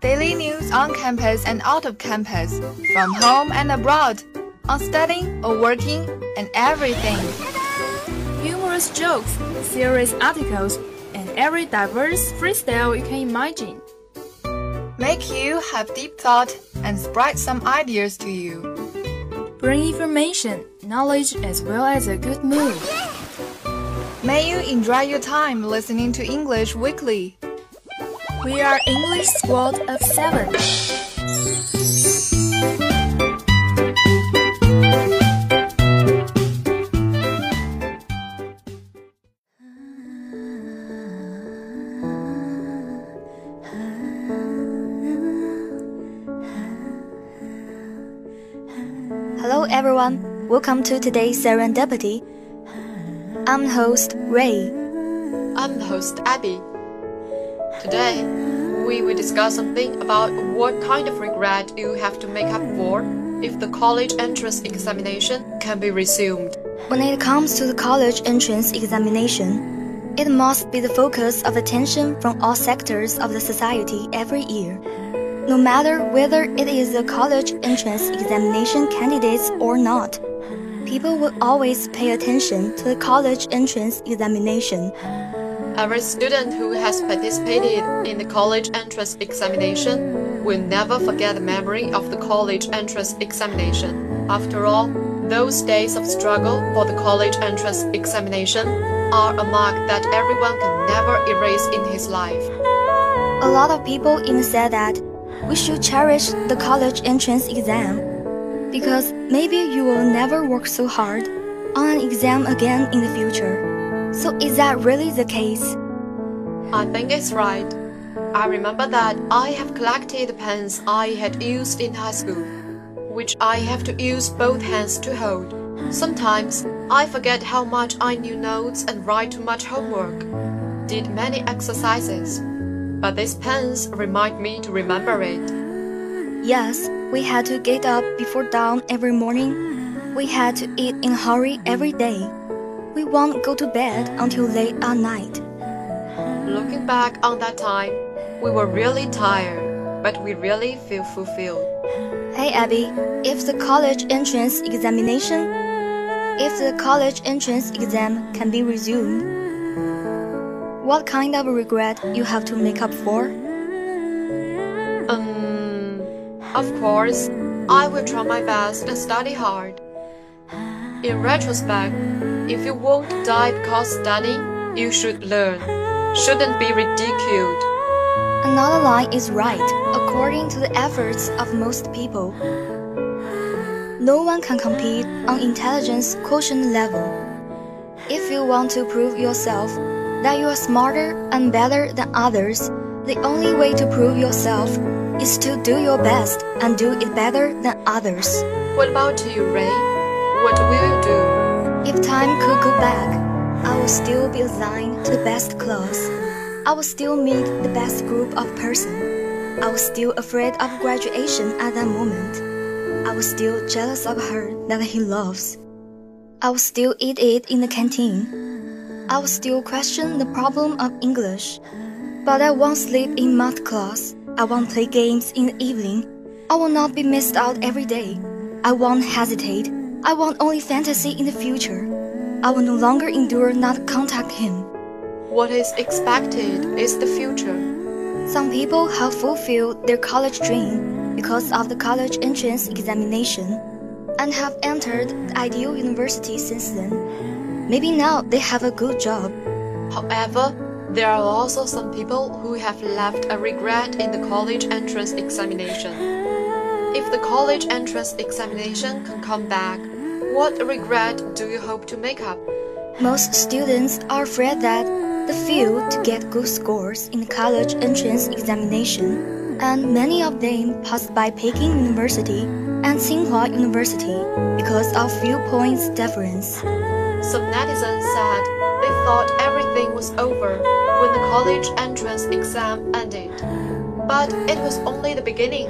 Daily news on campus and out of campus, from home and abroad, on studying or working, and everything. Humorous jokes, serious articles, and every diverse freestyle you can imagine. Make you have deep thought and spread some ideas to you. Bring information, knowledge, as well as a good mood. May you enjoy your time listening to English Weekly. We are English Squad of Seven. Hello everyone, welcome to today's Serendipity. I'm host Ray. I'm host Abby. Today, we will discuss something about what kind of regret you have to make up for if the college entrance examination can be resumed. When it comes to the college entrance examination, it must be the focus of attention from all sectors of the society every year. No matter whether it is a college entrance examination candidates or not, people will always pay attention to the college entrance examination. Every student who has participated in the college entrance examination will never forget the memory of the college entrance examination. After all, those days of struggle for the college entrance examination are a mark that everyone can never erase in his life. A lot of people even said that we should cherish the college entrance exam because maybe you will never work so hard on an exam again in the future. So is that really the case? I think it's right. I remember that I have collected the pens I had used in high school, which I have to use both hands to hold. Sometimes I forget how much I knew notes and write too much homework, did many exercises. But these pens remind me to remember it. Yes, we had to get up before dawn every morning. We had to eat in a hurry every day. We won't go to bed until late at night. Looking back on that time, we were really tired, but we really feel fulfilled. Hey Abby, if the college entrance examination, if the college entrance exam can be resumed, what kind of regret you have to make up for? Um, of course, I will try my best and study hard. In retrospect, if you won't die because studying, you should learn. Shouldn't be ridiculed. Another line is right, according to the efforts of most people. No one can compete on intelligence quotient level. If you want to prove yourself that you are smarter and better than others, the only way to prove yourself is to do your best and do it better than others. What about you, Ray? What will you do? If time could go back, I will still be assigned to the best class. I will still meet the best group of person. I was still afraid of graduation at that moment. I was still jealous of her that he loves. I will still eat it in the canteen. I will still question the problem of English. But I won't sleep in math class. I won't play games in the evening. I will not be missed out every day. I won't hesitate. I want only fantasy in the future. I will no longer endure not contact him. What is expected is the future. Some people have fulfilled their college dream because of the college entrance examination and have entered the ideal university since then. Maybe now they have a good job. However, there are also some people who have left a regret in the college entrance examination. If the college entrance examination can come back, what regret do you hope to make up? Most students are afraid that they fail to get good scores in the college entrance examination, and many of them pass by Peking University and Tsinghua University because of few points difference. Some netizens said thought everything was over when the college entrance exam ended. But it was only the beginning.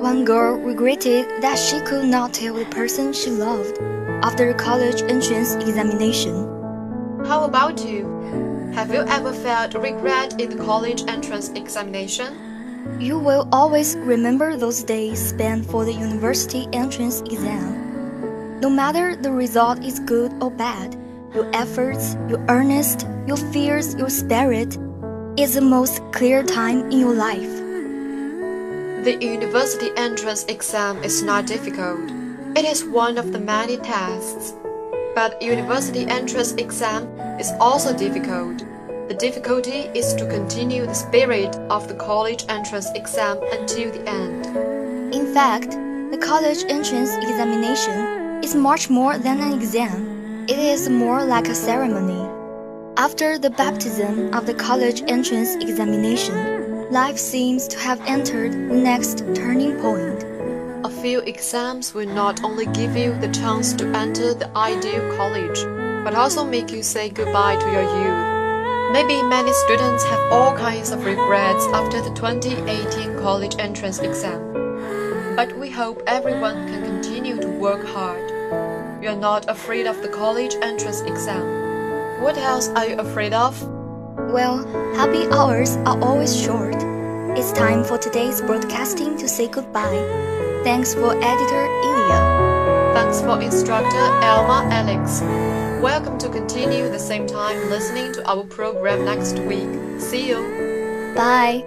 One girl regretted that she could not tell the person she loved after the college entrance examination. How about you? Have you ever felt regret in the college entrance examination? You will always remember those days spent for the university entrance exam. No matter the result is good or bad, your efforts, your earnest, your fears, your spirit is the most clear time in your life. The university entrance exam is not difficult. It is one of the many tests. But university entrance exam is also difficult. The difficulty is to continue the spirit of the college entrance exam until the end. In fact, the college entrance examination is much more than an exam. It is more like a ceremony. After the baptism of the college entrance examination, life seems to have entered the next turning point. A few exams will not only give you the chance to enter the ideal college, but also make you say goodbye to your youth. Maybe many students have all kinds of regrets after the 2018 college entrance exam. But we hope everyone can continue to work hard. You are not afraid of the college entrance exam. What else are you afraid of? Well, happy hours are always short. It's time for today's broadcasting to say goodbye. Thanks for editor Ilya. Thanks for instructor Elma Alex. Welcome to continue the same time listening to our program next week. See you. Bye.